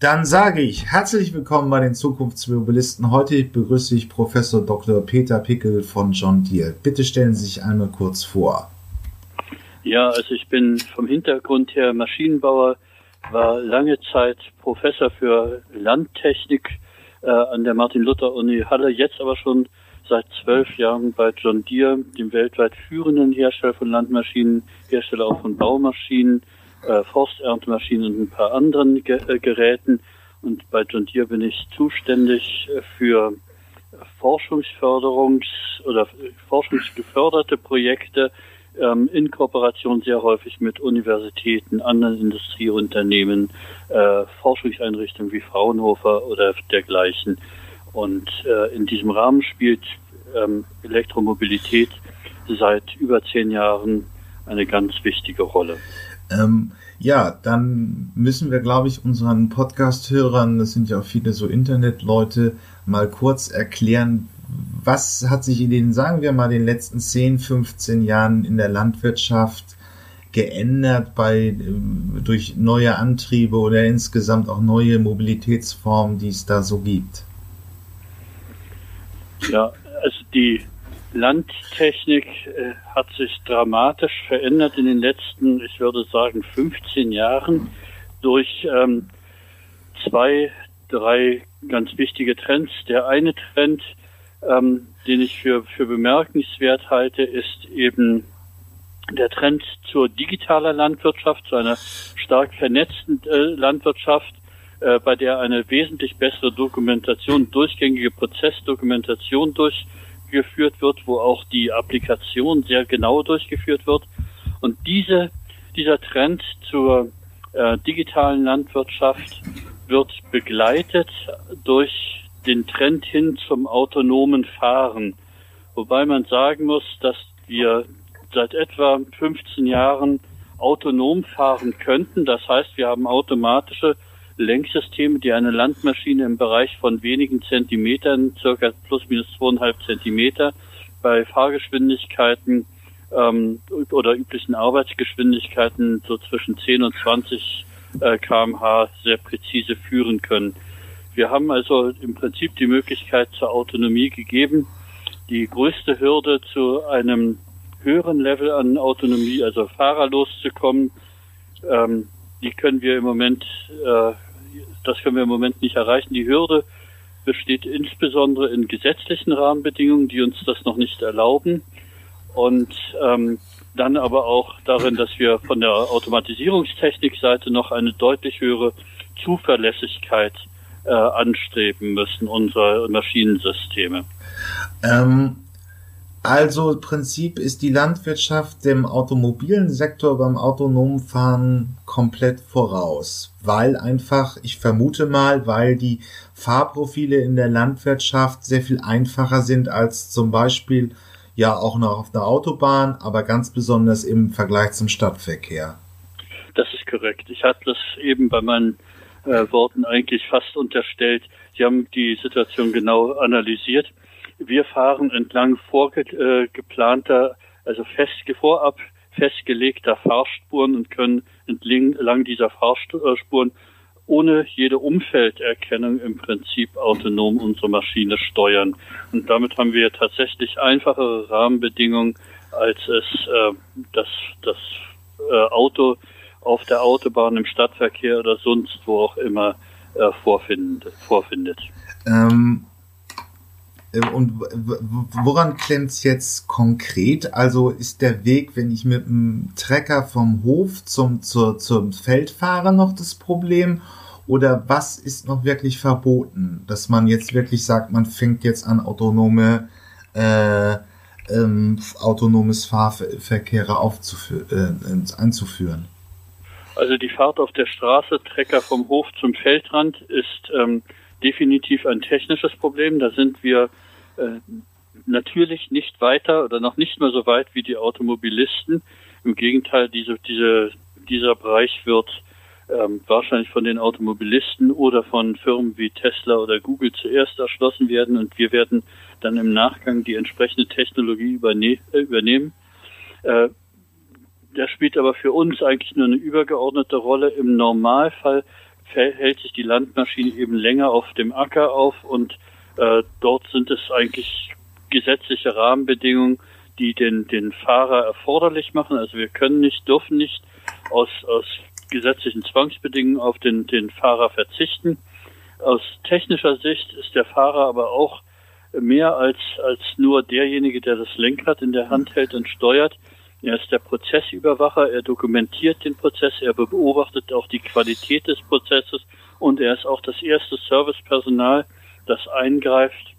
Dann sage ich herzlich willkommen bei den Zukunftsmobilisten. Heute begrüße ich Professor Dr. Peter Pickel von John Deere. Bitte stellen Sie sich einmal kurz vor. Ja, also ich bin vom Hintergrund her Maschinenbauer, war lange Zeit Professor für Landtechnik äh, an der Martin-Luther-Uni Halle, jetzt aber schon seit zwölf Jahren bei John Deere, dem weltweit führenden Hersteller von Landmaschinen, Hersteller auch von Baumaschinen, äh, Forsterntemaschinen und ein paar anderen Ge äh, Geräten. Und bei John Deere bin ich zuständig für Forschungsförderungs- oder forschungsgeförderte Projekte ähm, in Kooperation sehr häufig mit Universitäten, anderen Industrieunternehmen, äh, Forschungseinrichtungen wie Fraunhofer oder dergleichen. Und äh, in diesem Rahmen spielt ähm, Elektromobilität seit über zehn Jahren eine ganz wichtige Rolle. Ähm, ja, dann müssen wir, glaube ich, unseren Podcast-Hörern, das sind ja auch viele so Internetleute, mal kurz erklären, was hat sich in den, sagen wir mal, den letzten 10, 15 Jahren in der Landwirtschaft geändert bei, ähm, durch neue Antriebe oder insgesamt auch neue Mobilitätsformen, die es da so gibt? Ja, also die Landtechnik äh, hat sich dramatisch verändert in den letzten, ich würde sagen, 15 Jahren durch ähm, zwei, drei ganz wichtige Trends. Der eine Trend, ähm, den ich für, für bemerkenswert halte, ist eben der Trend zur digitaler Landwirtschaft, zu einer stark vernetzten äh, Landwirtschaft, äh, bei der eine wesentlich bessere Dokumentation, durchgängige Prozessdokumentation durch geführt wird, wo auch die Applikation sehr genau durchgeführt wird. Und diese, dieser Trend zur äh, digitalen Landwirtschaft wird begleitet durch den Trend hin zum autonomen Fahren. Wobei man sagen muss, dass wir seit etwa 15 Jahren autonom fahren könnten. Das heißt, wir haben automatische Lenksysteme, die eine Landmaschine im Bereich von wenigen Zentimetern, circa plus minus zweieinhalb Zentimeter, bei Fahrgeschwindigkeiten ähm, oder üblichen Arbeitsgeschwindigkeiten so zwischen 10 und 20 äh, kmh sehr präzise führen können. Wir haben also im Prinzip die Möglichkeit zur Autonomie gegeben. Die größte Hürde zu einem höheren Level an Autonomie, also fahrerlos zu kommen, ähm, die können wir im Moment äh, das können wir im Moment nicht erreichen. Die Hürde besteht insbesondere in gesetzlichen Rahmenbedingungen, die uns das noch nicht erlauben. Und ähm, dann aber auch darin, dass wir von der Automatisierungstechnikseite noch eine deutlich höhere Zuverlässigkeit äh, anstreben müssen, unsere Maschinensysteme. Ähm, also im Prinzip ist die Landwirtschaft dem automobilen Sektor beim autonomen Fahren komplett voraus, weil einfach, ich vermute mal, weil die Fahrprofile in der Landwirtschaft sehr viel einfacher sind als zum Beispiel ja auch noch auf der Autobahn, aber ganz besonders im Vergleich zum Stadtverkehr. Das ist korrekt. Ich hatte das eben bei meinen äh, Worten eigentlich fast unterstellt. Sie haben die Situation genau analysiert. Wir fahren entlang vorgeplanter, also fest, vorab festgelegter Fahrspuren und können entlang dieser Fahrspuren ohne jede Umfelderkennung im Prinzip autonom unsere Maschine steuern. Und damit haben wir tatsächlich einfachere Rahmenbedingungen, als es äh, das, das äh, Auto auf der Autobahn, im Stadtverkehr oder sonst wo auch immer äh, vorfindet. vorfindet. Ähm, äh, und woran klemmt es jetzt konkret? Also ist der Weg, wenn ich mit dem Trecker vom Hof zum, zur, zum Feld fahre, noch das Problem? Oder was ist noch wirklich verboten? Dass man jetzt wirklich sagt, man fängt jetzt an, autonome, äh, ähm, autonomes Fahrverkehre äh, einzuführen? Also die Fahrt auf der Straße, Trecker vom Hof zum Feldrand, ist ähm, definitiv ein technisches Problem. Da sind wir äh, natürlich nicht weiter oder noch nicht mehr so weit wie die Automobilisten. Im Gegenteil, diese, diese, dieser Bereich wird ähm, wahrscheinlich von den Automobilisten oder von Firmen wie Tesla oder Google zuerst erschlossen werden und wir werden dann im Nachgang die entsprechende Technologie überne äh, übernehmen. Äh, der spielt aber für uns eigentlich nur eine übergeordnete Rolle. Im Normalfall hält sich die Landmaschine eben länger auf dem Acker auf und äh, dort sind es eigentlich gesetzliche Rahmenbedingungen, die den, den Fahrer erforderlich machen. Also wir können nicht, dürfen nicht aus, aus gesetzlichen Zwangsbedingungen auf den, den Fahrer verzichten. Aus technischer Sicht ist der Fahrer aber auch mehr als, als nur derjenige, der das Lenkrad in der Hand hält und steuert. Er ist der Prozessüberwacher, er dokumentiert den Prozess, er beobachtet auch die Qualität des Prozesses und er ist auch das erste Servicepersonal, das eingreift,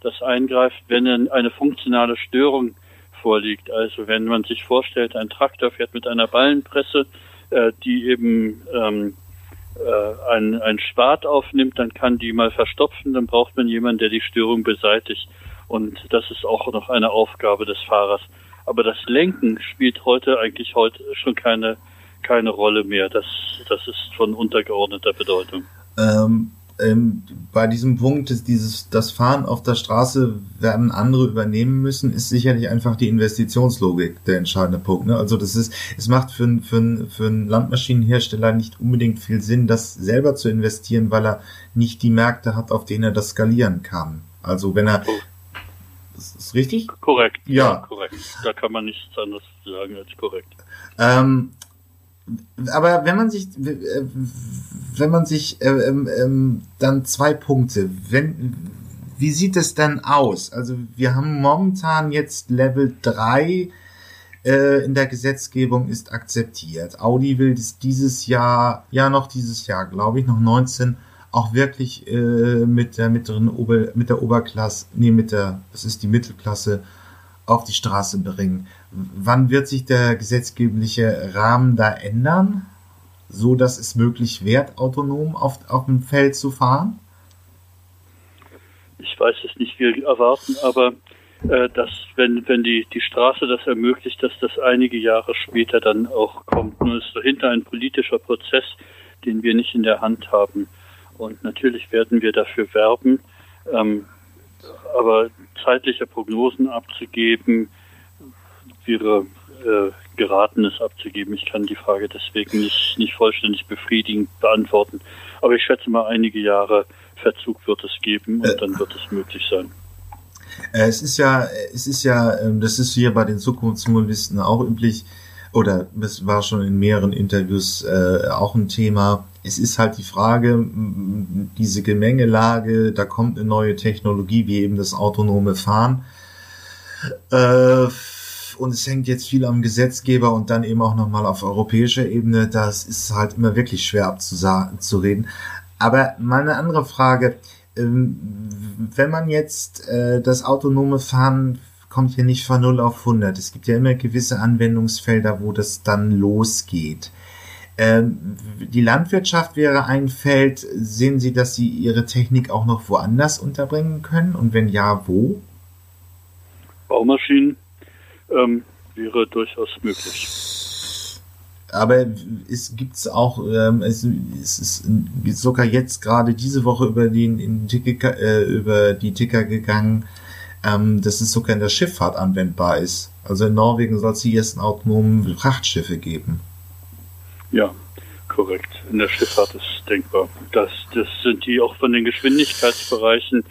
das eingreift, wenn eine funktionale Störung vorliegt. Also wenn man sich vorstellt, ein Traktor fährt mit einer Ballenpresse, äh, die eben ähm, äh, ein, ein Spat aufnimmt, dann kann die mal verstopfen, dann braucht man jemanden, der die Störung beseitigt. Und das ist auch noch eine Aufgabe des Fahrers. Aber das Lenken spielt heute eigentlich heute schon keine, keine Rolle mehr. Das, das ist von untergeordneter Bedeutung. Ähm, ähm, bei diesem Punkt, dieses, das Fahren auf der Straße werden andere übernehmen müssen, ist sicherlich einfach die Investitionslogik der entscheidende Punkt. Ne? Also das ist, es macht für, für, für einen Landmaschinenhersteller nicht unbedingt viel Sinn, das selber zu investieren, weil er nicht die Märkte hat, auf denen er das skalieren kann. Also wenn er, das ist richtig? Korrekt. Ja. ja. korrekt. Da kann man nichts anderes sagen als korrekt. Ähm, aber wenn man sich, äh, wenn man sich äh, ähm, ähm, dann zwei Punkte, wenn, wie sieht es denn aus? Also wir haben momentan jetzt Level 3 äh, in der Gesetzgebung ist akzeptiert. Audi will das dieses Jahr, ja noch dieses Jahr, glaube ich, noch 19 auch wirklich äh, mit der mittleren Ober, mit der Oberklasse, nee, mit der, das ist die Mittelklasse, auf die Straße bringen. Wann wird sich der gesetzgebliche Rahmen da ändern, so dass es möglich wird, autonom auf, auf dem Feld zu fahren? Ich weiß es nicht, wir erwarten aber, äh, dass wenn, wenn die, die Straße das ermöglicht, dass das einige Jahre später dann auch kommt. Nur ist dahinter ein politischer Prozess, den wir nicht in der Hand haben. Und natürlich werden wir dafür werben. Ähm, aber zeitliche Prognosen abzugeben, wäre äh, geraten, es abzugeben. Ich kann die Frage deswegen nicht, nicht vollständig befriedigend beantworten. Aber ich schätze mal, einige Jahre Verzug wird es geben und dann wird es möglich sein. Äh, es ist ja, es ist ja, ähm, das ist hier bei den Zukunftsmodellisten auch üblich, oder es war schon in mehreren Interviews äh, auch ein Thema. Es ist halt die Frage, diese Gemengelage, da kommt eine neue Technologie, wie eben das autonome Fahren. Äh, und es hängt jetzt viel am Gesetzgeber und dann eben auch nochmal auf europäischer Ebene. Das ist halt immer wirklich schwer abzureden. Aber mal eine andere Frage. Ähm, wenn man jetzt äh, das autonome Fahren kommt hier nicht von 0 auf 100. Es gibt ja immer gewisse Anwendungsfelder, wo das dann losgeht. Ähm, die Landwirtschaft wäre ein Feld. Sehen Sie, dass Sie Ihre Technik auch noch woanders unterbringen können? Und wenn ja, wo? Baumaschinen ähm, wäre durchaus möglich. Aber es gibt auch, ähm, es, es ist sogar jetzt gerade diese Woche über, den, Ticker, äh, über die Ticker gegangen, ähm, dass es sogar in der Schifffahrt anwendbar ist. Also in Norwegen soll es die ersten autonomen Frachtschiffe geben. Ja, korrekt. In der Schifffahrt ist denkbar. Das, das sind die auch von den Geschwindigkeitsbereichen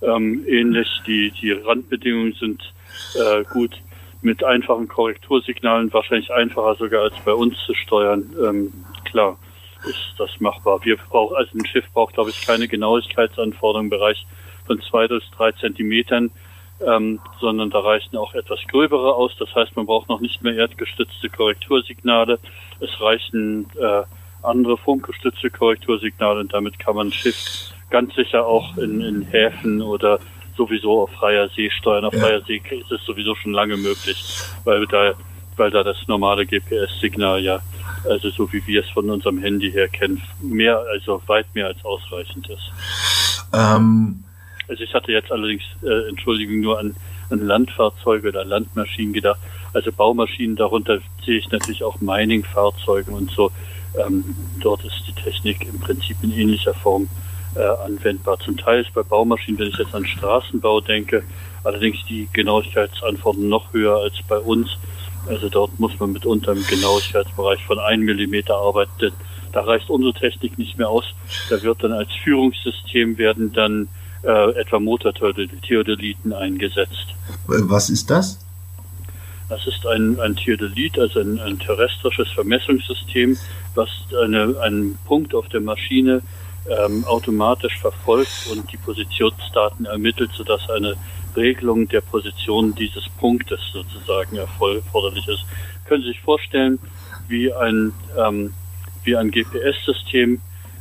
ähm, ähnlich. Die, die Randbedingungen sind äh, gut. Mit einfachen Korrektursignalen wahrscheinlich einfacher sogar als bei uns zu steuern. Ähm, klar ist das machbar. Wir brauchen, also ein Schiff braucht, glaube ich, keine Genauigkeitsanforderungen im Bereich von zwei bis drei Zentimetern ähm, sondern da reichen auch etwas gröbere aus. Das heißt, man braucht noch nicht mehr erdgestützte Korrektursignale. Es reichen äh, andere funkgestützte Korrektursignale und damit kann man ein Schiff ganz sicher auch in, in Häfen oder sowieso auf freier See steuern. Auf ja. freier See ist es sowieso schon lange möglich, weil da, weil da das normale GPS-Signal ja, also so wie wir es von unserem Handy her kennen, mehr, also weit mehr als ausreichend ist. Ähm also ich hatte jetzt allerdings, äh, Entschuldigung, nur an, an Landfahrzeuge oder Landmaschinen gedacht. Also Baumaschinen, darunter sehe ich natürlich auch Mining-Fahrzeuge und so. Ähm, dort ist die Technik im Prinzip in ähnlicher Form äh, anwendbar. Zum Teil ist bei Baumaschinen, wenn ich jetzt an Straßenbau denke, allerdings die Genauigkeitsanforderungen noch höher als bei uns. Also dort muss man mitunter im Genauigkeitsbereich von 1 Millimeter arbeiten. da reicht unsere Technik nicht mehr aus. Da wird dann als Führungssystem werden dann äh, etwa Motortheodoliten eingesetzt. Was ist das? Das ist ein, ein Theodolit, also ein, ein terrestrisches Vermessungssystem, was eine, einen Punkt auf der Maschine ähm, automatisch verfolgt und die Positionsdaten ermittelt, sodass eine Regelung der Position dieses Punktes sozusagen erforderlich ist. Können Sie sich vorstellen, wie ein, ähm, wie ein GPS-System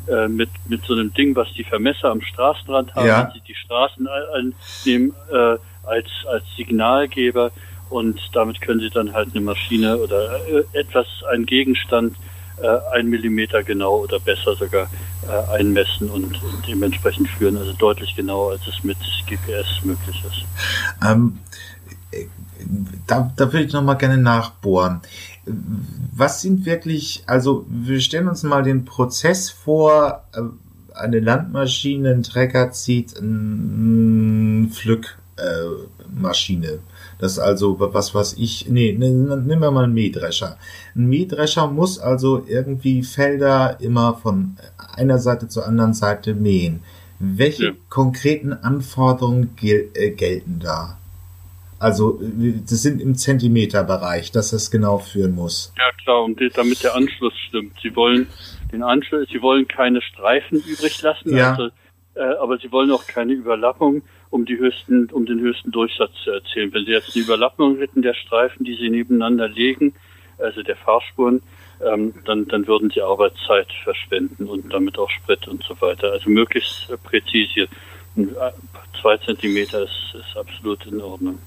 äh, mit, mit so einem Ding, was die Vermesser am Straßenrand haben, ja. die die Straßen einnehmen äh, als, als Signalgeber und damit können Sie dann halt eine Maschine oder äh, etwas, ein Gegenstand äh, ein Millimeter genau oder besser sogar äh, einmessen und, und, dementsprechend führen, also deutlich genauer, als es mit GPS möglich ist. Ähm, da, da würde ich nochmal gerne nachbohren. Was sind wirklich, also wir stellen uns mal den Prozess vor, äh, eine Landmaschine, ein Trecker zieht eine Pflückmaschine. Äh, das also, was was ich, nee, ne, nehmen wir mal einen Mähdrescher. Ein Mähdrescher muss also irgendwie Felder immer von einer Seite zur anderen Seite mähen. Welche ja. konkreten Anforderungen gel äh, gelten da? Also, das sind im Zentimeterbereich, dass das genau führen muss. Ja, klar, und damit der Anschluss stimmt. Sie wollen den Anschluss, Sie wollen keine Streifen übrig lassen, ja. also, äh, aber Sie wollen auch keine Überlappung um die höchsten, um den höchsten Durchsatz zu erzielen. Wenn Sie jetzt eine Überlappung hätten der Streifen, die Sie nebeneinander legen, also der Fahrspuren, ähm, dann, dann würden Sie Arbeitszeit verschwenden und damit auch Sprit und so weiter. Also möglichst präzise. Zwei Zentimeter ist, ist absolut in Ordnung.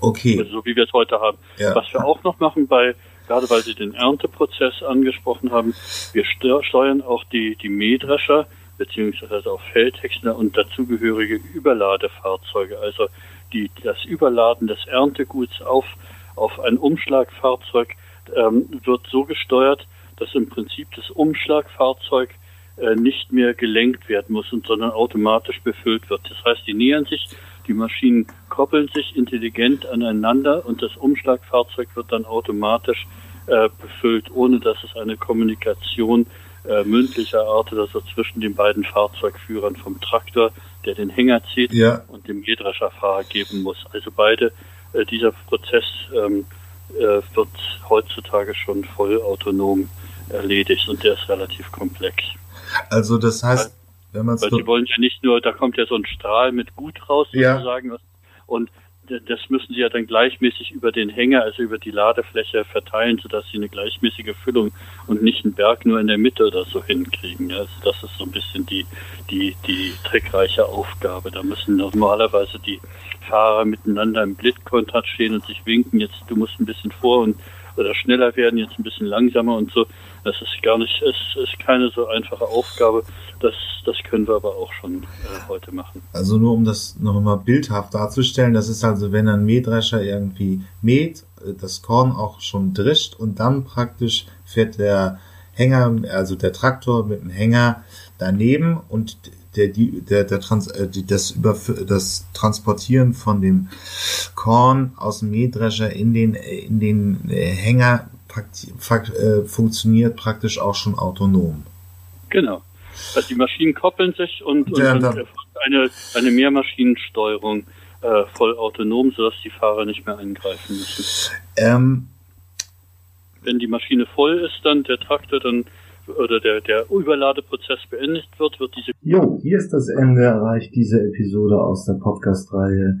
Okay. Also so wie wir es heute haben. Ja. Was wir auch noch machen bei, gerade weil Sie den Ernteprozess angesprochen haben, wir steuern auch die, die Mähdrescher beziehungsweise auch Feldhäcksler und dazugehörige Überladefahrzeuge, also die, das Überladen des Ernteguts auf, auf ein Umschlagfahrzeug ähm, wird so gesteuert, dass im Prinzip das Umschlagfahrzeug äh, nicht mehr gelenkt werden muss, und, sondern automatisch befüllt wird. Das heißt, die nähern sich, die Maschinen koppeln sich intelligent aneinander und das Umschlagfahrzeug wird dann automatisch äh, befüllt, ohne dass es eine Kommunikation äh, mündlicher Art oder so zwischen den beiden Fahrzeugführern vom Traktor, der den Hänger zieht, ja. und dem Mähdrescherfahrer geben muss. Also beide, äh, dieser Prozess ähm, äh, wird heutzutage schon voll autonom erledigt und der ist relativ komplex. Also das heißt, weil, wenn man Weil die wollen ja nicht nur, da kommt ja so ein Strahl mit Gut raus sozusagen ja. und das müssen sie ja dann gleichmäßig über den Hänger, also über die Ladefläche verteilen, sodass sie eine gleichmäßige Füllung und nicht einen Berg nur in der Mitte oder so hinkriegen. Also das ist so ein bisschen die, die, die trickreiche Aufgabe. Da müssen normalerweise die Fahrer miteinander im Blickkontakt stehen und sich winken, jetzt du musst ein bisschen vor und oder schneller werden, jetzt ein bisschen langsamer und so. Das ist gar nicht, es ist keine so einfache Aufgabe. Das, das können wir aber auch schon äh, heute machen. Also nur um das noch mal bildhaft darzustellen, das ist also, wenn ein Mähdrescher irgendwie mäht, äh, das Korn auch schon drischt und dann praktisch fährt der Hänger, also der Traktor mit dem Hänger daneben und der, die, der, der Trans, äh, das, das Transportieren von dem Korn aus dem Mähdrescher in den, in den äh, Hänger äh, funktioniert praktisch auch schon autonom. Genau. Also die Maschinen koppeln sich und, und, ja, und eine, eine Mehrmaschinensteuerung äh, voll autonom, sodass die Fahrer nicht mehr eingreifen müssen. Ähm, Wenn die Maschine voll ist, dann der Traktor, dann oder der, der Überladeprozess beendet wird, wird diese. Jo, hier ist das Ende erreicht diese Episode aus der Podcast-Reihe